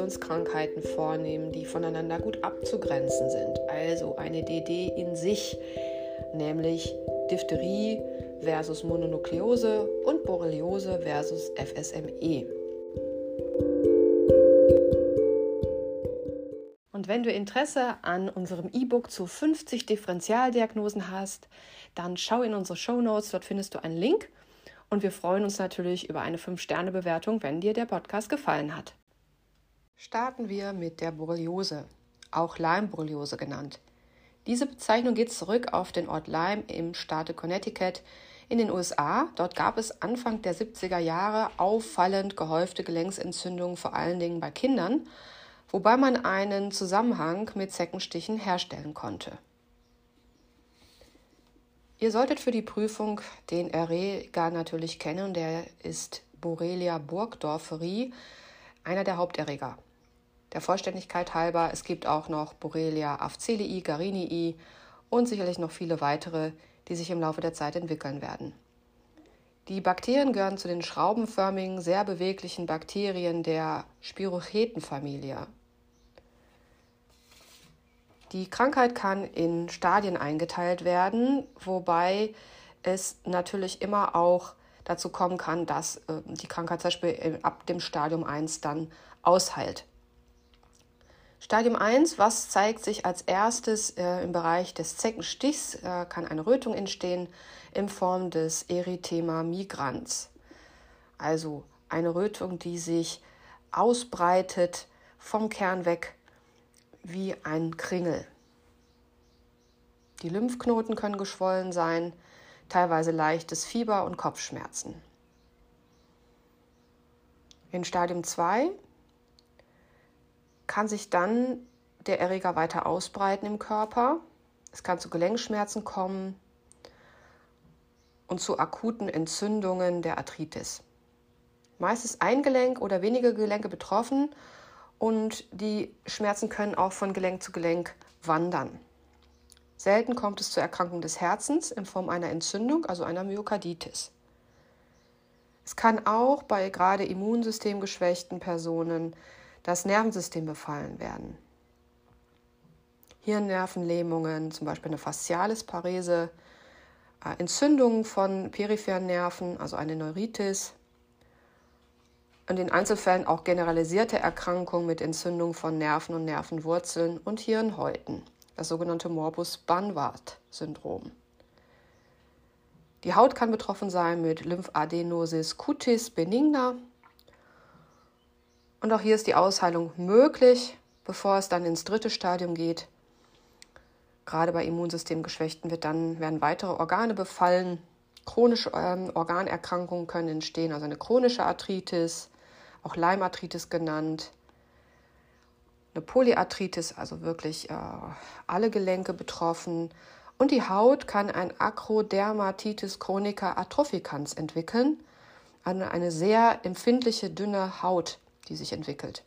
Infektionskrankheiten vornehmen, die voneinander gut abzugrenzen sind. Also eine DD in sich, nämlich Diphtherie versus Mononukleose und Borreliose versus FSME. Und wenn du Interesse an unserem E-Book zu 50 Differentialdiagnosen hast, dann schau in unsere Show Notes, dort findest du einen Link und wir freuen uns natürlich über eine 5-Sterne-Bewertung, wenn dir der Podcast gefallen hat. Starten wir mit der Borreliose, auch Lyme-Borreliose genannt. Diese Bezeichnung geht zurück auf den Ort Lyme im Staate Connecticut in den USA. Dort gab es Anfang der 70er Jahre auffallend gehäufte Gelenksentzündungen, vor allen Dingen bei Kindern, wobei man einen Zusammenhang mit Zeckenstichen herstellen konnte. Ihr solltet für die Prüfung den Erreger natürlich kennen, der ist Borrelia burgdorferi, einer der Haupterreger. Der Vollständigkeit halber, es gibt auch noch Borrelia afzelii, garinii und sicherlich noch viele weitere, die sich im Laufe der Zeit entwickeln werden. Die Bakterien gehören zu den schraubenförmigen, sehr beweglichen Bakterien der Spirochetenfamilie. Die Krankheit kann in Stadien eingeteilt werden, wobei es natürlich immer auch dazu kommen kann, dass äh, die Krankheit zum Beispiel ab dem Stadium 1 dann ausheilt. Stadium 1, was zeigt sich als erstes äh, im Bereich des Zeckenstichs, äh, kann eine Rötung entstehen in Form des Erythema migrans. Also eine Rötung, die sich ausbreitet vom Kern weg wie ein Kringel. Die Lymphknoten können geschwollen sein, teilweise leichtes Fieber und Kopfschmerzen. In Stadium 2 kann sich dann der Erreger weiter ausbreiten im Körper. Es kann zu Gelenkschmerzen kommen und zu akuten Entzündungen der Arthritis. Meist ist ein Gelenk oder wenige Gelenke betroffen und die Schmerzen können auch von Gelenk zu Gelenk wandern. Selten kommt es zur Erkrankung des Herzens in Form einer Entzündung, also einer Myokarditis. Es kann auch bei gerade immunsystemgeschwächten Personen das Nervensystem befallen werden. Hirnnervenlähmungen, zum Beispiel eine Faszialisparese, äh, Entzündungen von peripheren Nerven, also eine Neuritis, in den Einzelfällen auch generalisierte Erkrankungen mit Entzündung von Nerven und Nervenwurzeln und Hirnhäuten, das sogenannte Morbus Banwart-Syndrom. Die Haut kann betroffen sein mit Lymphadenosis cutis benigna. Und auch hier ist die Ausheilung möglich, bevor es dann ins dritte Stadium geht. Gerade bei Immunsystemgeschwächten wird dann, werden weitere Organe befallen. Chronische ähm, Organerkrankungen können entstehen, also eine chronische Arthritis, auch Leimarthritis genannt. Eine Polyarthritis, also wirklich äh, alle Gelenke betroffen. Und die Haut kann ein Acrodermatitis chronica atropicans entwickeln, also eine sehr empfindliche, dünne Haut, die sich entwickelt.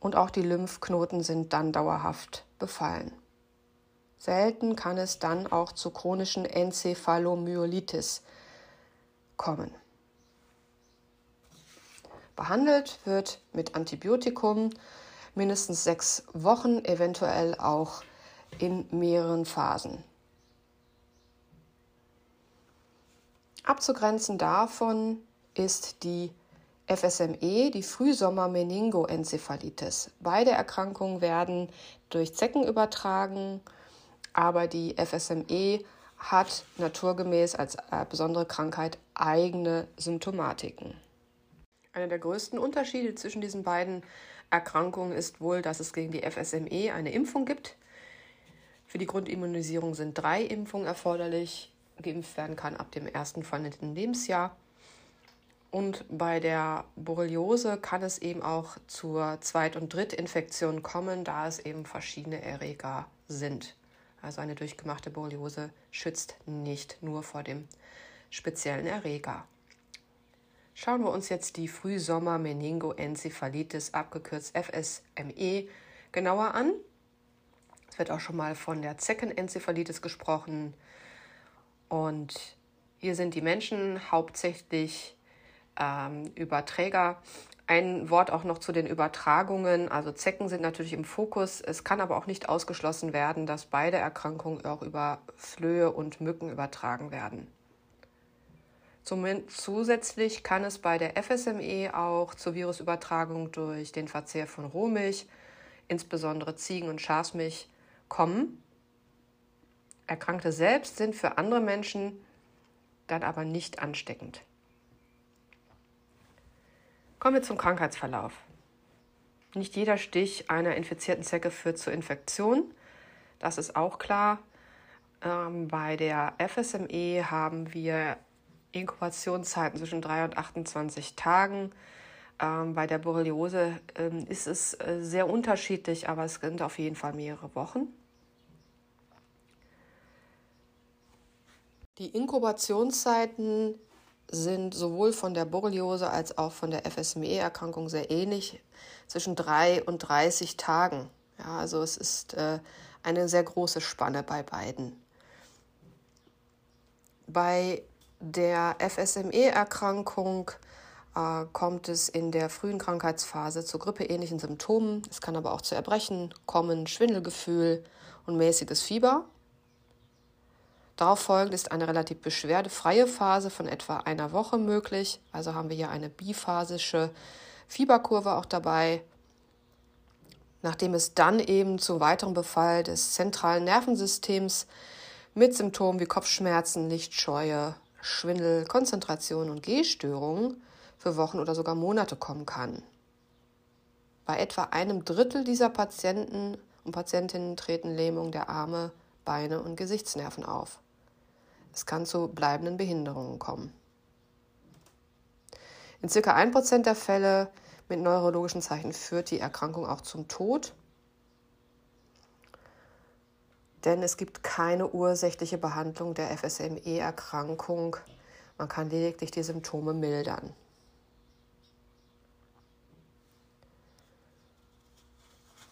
Und auch die Lymphknoten sind dann dauerhaft befallen. Selten kann es dann auch zu chronischen Enzephalomyelitis kommen. Behandelt wird mit Antibiotikum mindestens sechs Wochen, eventuell auch in mehreren Phasen. Abzugrenzen davon ist die FSME, die Frühsommer-Meningoenzephalitis. Beide Erkrankungen werden durch Zecken übertragen, aber die FSME hat naturgemäß als äh, besondere Krankheit eigene Symptomatiken. Einer der größten Unterschiede zwischen diesen beiden Erkrankungen ist wohl, dass es gegen die FSME eine Impfung gibt. Für die Grundimmunisierung sind drei Impfungen erforderlich. Geimpft werden kann ab dem ersten verwendeten Lebensjahr. Und bei der Borreliose kann es eben auch zur Zweit- und Drittinfektion kommen, da es eben verschiedene Erreger sind. Also eine durchgemachte Borreliose schützt nicht nur vor dem speziellen Erreger. Schauen wir uns jetzt die Frühsommer-Meningoenzephalitis, abgekürzt FSME, genauer an. Es wird auch schon mal von der Zeckenenzephalitis gesprochen. Und hier sind die Menschen hauptsächlich ähm, Überträger. Ein Wort auch noch zu den Übertragungen. Also Zecken sind natürlich im Fokus. Es kann aber auch nicht ausgeschlossen werden, dass beide Erkrankungen auch über Flöhe und Mücken übertragen werden. Zusätzlich kann es bei der FSME auch zur Virusübertragung durch den Verzehr von Rohmilch, insbesondere Ziegen- und Schafsmilch, kommen. Erkrankte selbst sind für andere Menschen dann aber nicht ansteckend. Kommen wir zum Krankheitsverlauf. Nicht jeder Stich einer infizierten Zecke führt zur Infektion. Das ist auch klar. Ähm, bei der FSME haben wir Inkubationszeiten zwischen 3 und 28 Tagen. Ähm, bei der Borreliose ähm, ist es äh, sehr unterschiedlich, aber es sind auf jeden Fall mehrere Wochen. Die Inkubationszeiten sind sowohl von der Borreliose als auch von der FSME-Erkrankung sehr ähnlich, zwischen 3 und 30 Tagen. Ja, also es ist äh, eine sehr große Spanne bei beiden. Bei der FSME-Erkrankung äh, kommt es in der frühen Krankheitsphase zu grippeähnlichen Symptomen. Es kann aber auch zu Erbrechen kommen, Schwindelgefühl und mäßiges Fieber. Darauf folgend ist eine relativ beschwerdefreie Phase von etwa einer Woche möglich. Also haben wir hier eine biphasische Fieberkurve auch dabei. Nachdem es dann eben zu weiteren Befall des zentralen Nervensystems mit Symptomen wie Kopfschmerzen, Lichtscheue, Schwindel, Konzentration und Gehstörungen für Wochen oder sogar Monate kommen kann. Bei etwa einem Drittel dieser Patienten und Patientinnen treten Lähmungen der Arme, Beine und Gesichtsnerven auf. Es kann zu bleibenden Behinderungen kommen. In ca. 1% der Fälle mit neurologischen Zeichen führt die Erkrankung auch zum Tod. Denn es gibt keine ursächliche Behandlung der FSME-Erkrankung. Man kann lediglich die Symptome mildern.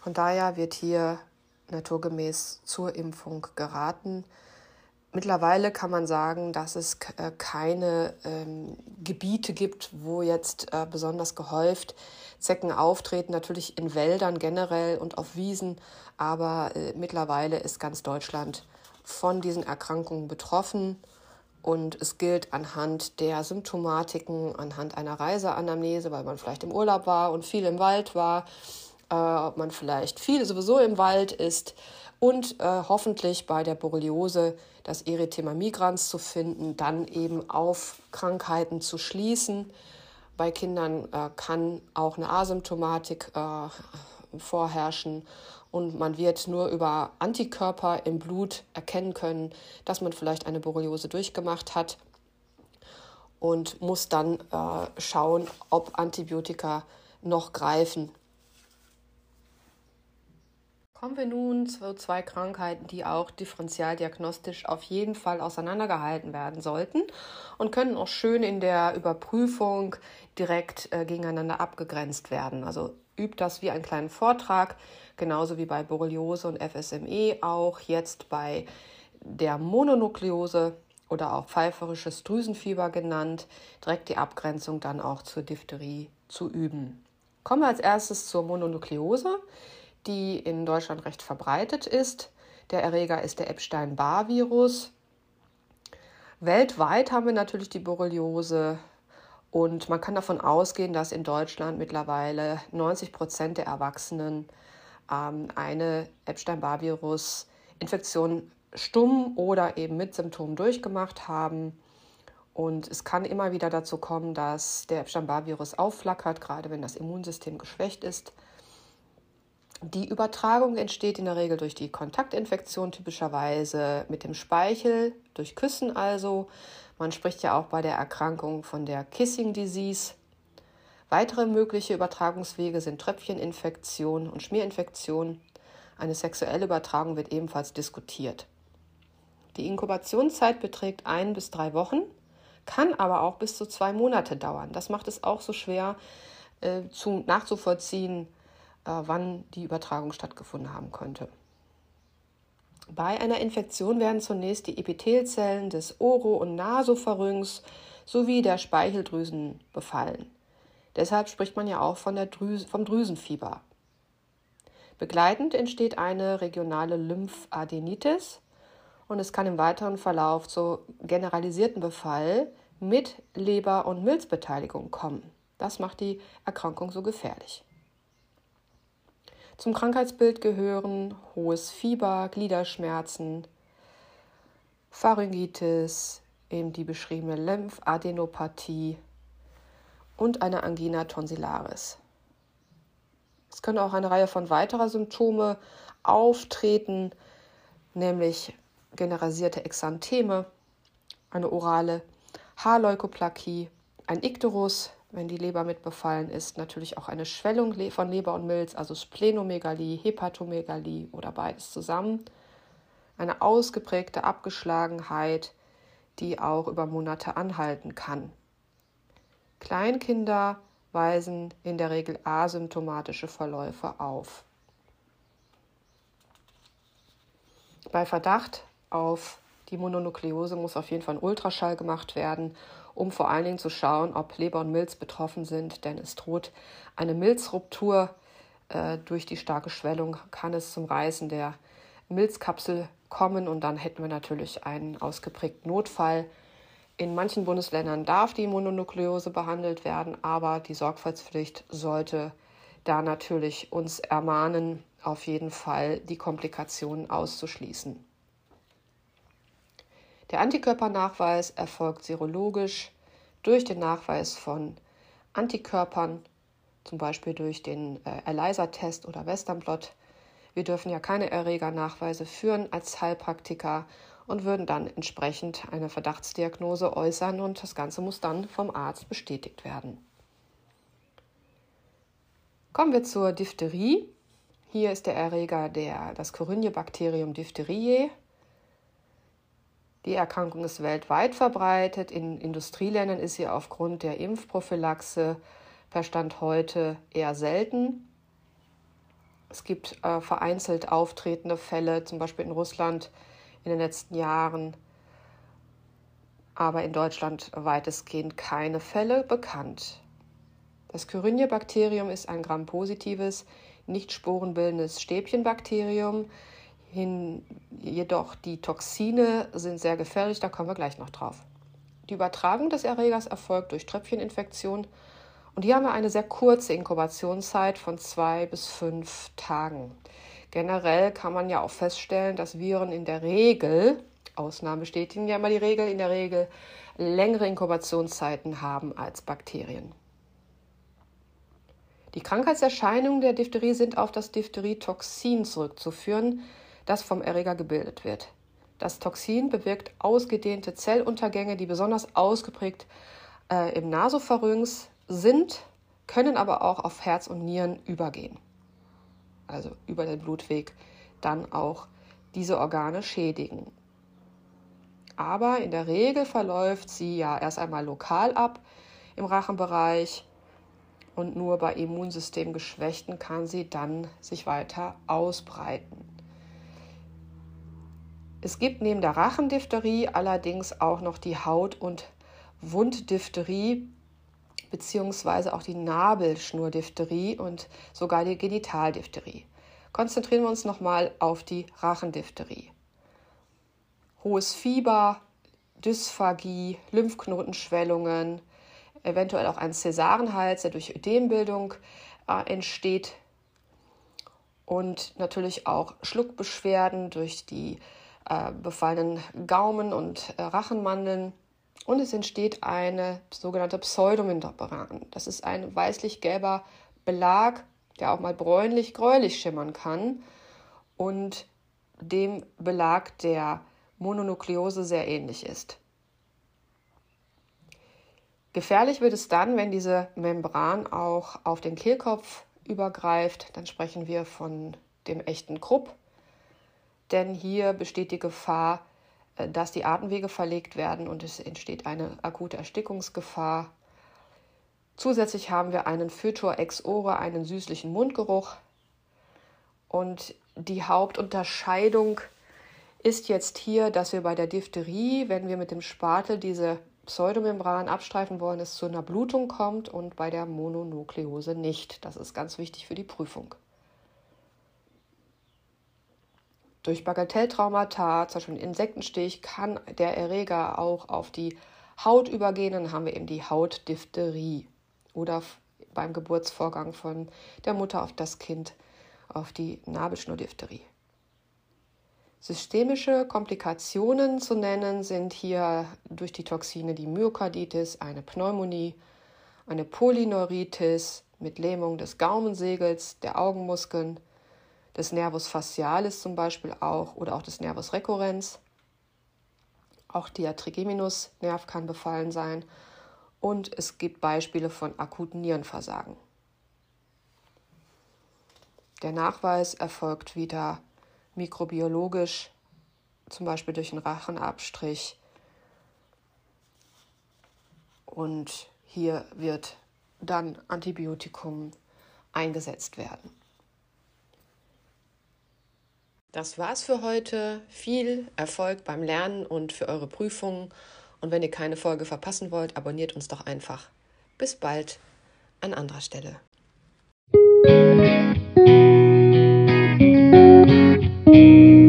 Von daher wird hier naturgemäß zur Impfung geraten. Mittlerweile kann man sagen, dass es äh, keine ähm, Gebiete gibt, wo jetzt äh, besonders gehäuft Zecken auftreten. Natürlich in Wäldern generell und auf Wiesen, aber äh, mittlerweile ist ganz Deutschland von diesen Erkrankungen betroffen. Und es gilt anhand der Symptomatiken, anhand einer Reiseanamnese, weil man vielleicht im Urlaub war und viel im Wald war, äh, ob man vielleicht viel sowieso im Wald ist und äh, hoffentlich bei der Borreliose das Erythema migrans zu finden, dann eben auf Krankheiten zu schließen. Bei Kindern äh, kann auch eine Asymptomatik äh, vorherrschen und man wird nur über Antikörper im Blut erkennen können, dass man vielleicht eine Borreliose durchgemacht hat und muss dann äh, schauen, ob Antibiotika noch greifen Kommen wir nun zu zwei Krankheiten, die auch differenzialdiagnostisch auf jeden Fall auseinandergehalten werden sollten und können auch schön in der Überprüfung direkt äh, gegeneinander abgegrenzt werden. Also übt das wie einen kleinen Vortrag, genauso wie bei Borreliose und FSME, auch jetzt bei der Mononukleose oder auch pfeiferisches Drüsenfieber genannt, direkt die Abgrenzung dann auch zur Diphtherie zu üben. Kommen wir als erstes zur Mononukleose die in Deutschland recht verbreitet ist. Der Erreger ist der Epstein-Barr-Virus. Weltweit haben wir natürlich die Borreliose und man kann davon ausgehen, dass in Deutschland mittlerweile 90 Prozent der Erwachsenen ähm, eine Epstein-Barr-Virus-Infektion stumm oder eben mit Symptomen durchgemacht haben. Und es kann immer wieder dazu kommen, dass der Epstein-Barr-Virus aufflackert, gerade wenn das Immunsystem geschwächt ist. Die Übertragung entsteht in der Regel durch die Kontaktinfektion, typischerweise mit dem Speichel, durch Küssen also. Man spricht ja auch bei der Erkrankung von der Kissing Disease. Weitere mögliche Übertragungswege sind Tröpfcheninfektion und Schmierinfektion. Eine sexuelle Übertragung wird ebenfalls diskutiert. Die Inkubationszeit beträgt ein bis drei Wochen, kann aber auch bis zu zwei Monate dauern. Das macht es auch so schwer äh, zu, nachzuvollziehen, wann die Übertragung stattgefunden haben könnte. Bei einer Infektion werden zunächst die Epithelzellen des Oro- und Nasopharynx sowie der Speicheldrüsen befallen. Deshalb spricht man ja auch von der Drüse, vom Drüsenfieber. Begleitend entsteht eine regionale Lymphadenitis und es kann im weiteren Verlauf zu generalisierten Befall mit Leber- und Milzbeteiligung kommen. Das macht die Erkrankung so gefährlich. Zum Krankheitsbild gehören hohes Fieber, Gliederschmerzen, Pharyngitis, eben die beschriebene Lymphadenopathie und eine Angina tonsillaris. Es können auch eine Reihe von weiterer Symptome auftreten, nämlich generalisierte Exantheme, eine orale Haarleukoplakie, ein Ikterus, wenn die Leber mit befallen ist, natürlich auch eine Schwellung von Leber und Milz, also Splenomegalie, Hepatomegalie oder beides zusammen. Eine ausgeprägte Abgeschlagenheit, die auch über Monate anhalten kann. Kleinkinder weisen in der Regel asymptomatische Verläufe auf. Bei Verdacht auf die Mononukleose muss auf jeden Fall ein Ultraschall gemacht werden, um vor allen Dingen zu schauen, ob Leber und Milz betroffen sind, denn es droht eine Milzruptur. Äh, durch die starke Schwellung kann es zum Reißen der Milzkapsel kommen und dann hätten wir natürlich einen ausgeprägten Notfall. In manchen Bundesländern darf die Mononukleose behandelt werden, aber die Sorgfaltspflicht sollte da natürlich uns ermahnen, auf jeden Fall die Komplikationen auszuschließen. Der Antikörpernachweis erfolgt serologisch durch den Nachweis von Antikörpern, zum Beispiel durch den äh, ELISA-Test oder Westernblot. Wir dürfen ja keine Erregernachweise führen als Heilpraktiker und würden dann entsprechend eine Verdachtsdiagnose äußern und das Ganze muss dann vom Arzt bestätigt werden. Kommen wir zur Diphtherie. Hier ist der Erreger der, das Coryne-Bakterium diphtheriae. Die Erkrankung ist weltweit verbreitet. In Industrieländern ist sie aufgrund der Impfprophylaxe per Stand heute eher selten. Es gibt äh, vereinzelt auftretende Fälle, zum Beispiel in Russland in den letzten Jahren, aber in Deutschland weitestgehend keine Fälle bekannt. Das Kyrinje-Bakterium ist ein grampositives, nicht sporenbildendes Stäbchenbakterium. Hin, jedoch die Toxine sind sehr gefährlich, da kommen wir gleich noch drauf. Die Übertragung des Erregers erfolgt durch Tröpfcheninfektion und hier haben wir eine sehr kurze Inkubationszeit von zwei bis fünf Tagen. Generell kann man ja auch feststellen, dass Viren in der Regel, Ausnahmen bestätigen ja immer die Regel, in der Regel längere Inkubationszeiten haben als Bakterien. Die Krankheitserscheinungen der Diphtherie sind auf das Diphtherietoxin zurückzuführen, das vom Erreger gebildet wird. Das Toxin bewirkt ausgedehnte Zelluntergänge, die besonders ausgeprägt äh, im Nasopharynx sind, können aber auch auf Herz und Nieren übergehen also über den Blutweg, dann auch diese Organe schädigen. Aber in der Regel verläuft sie ja erst einmal lokal ab im Rachenbereich und nur bei Immunsystemgeschwächten kann sie dann sich weiter ausbreiten. Es gibt neben der Rachendiphtherie allerdings auch noch die Haut- und Wunddiphtherie, beziehungsweise auch die Nabelschnurdiphtherie und sogar die Genitaldiphtherie. Konzentrieren wir uns nochmal auf die Rachendiphtherie. Hohes Fieber, Dysphagie, Lymphknotenschwellungen, eventuell auch ein Cäsarenhals, der durch Ödembildung äh, entsteht und natürlich auch Schluckbeschwerden durch die äh, befallenen Gaumen und äh, Rachenmandeln und es entsteht eine sogenannte Pseudomembran. Das ist ein weißlich-gelber Belag, der auch mal bräunlich-gräulich schimmern kann und dem Belag der Mononukleose sehr ähnlich ist. Gefährlich wird es dann, wenn diese Membran auch auf den Kehlkopf übergreift. Dann sprechen wir von dem echten Krupp. Denn hier besteht die Gefahr, äh, dass die Atemwege verlegt werden und es entsteht eine akute Erstickungsgefahr. Zusätzlich haben wir einen Phytor ex ore, einen süßlichen Mundgeruch. Und die Hauptunterscheidung ist jetzt hier, dass wir bei der Diphtherie, wenn wir mit dem Spatel diese Pseudomembran abstreifen wollen, es zu einer Blutung kommt und bei der Mononukleose nicht. Das ist ganz wichtig für die Prüfung. Durch Bagatelltraumata, zum Beispiel Insektenstich, kann der Erreger auch auf die Haut übergehen. Dann haben wir eben die Hautdiphtherie oder beim Geburtsvorgang von der Mutter auf das Kind auf die Nabelschnurdiphtherie. Systemische Komplikationen zu nennen sind hier durch die Toxine die Myokarditis, eine Pneumonie, eine Polyneuritis mit Lähmung des Gaumensegels, der Augenmuskeln, des Nervus facialis zum Beispiel auch oder auch des Nervus recurrens. Auch der Trigeminusnerv kann befallen sein und es gibt Beispiele von akuten Nierenversagen. Der Nachweis erfolgt wieder mikrobiologisch, zum Beispiel durch einen Rachenabstrich. Und hier wird dann Antibiotikum eingesetzt werden. Das war's für heute. Viel Erfolg beim Lernen und für eure Prüfungen. Und wenn ihr keine Folge verpassen wollt, abonniert uns doch einfach. Bis bald an anderer Stelle. Musik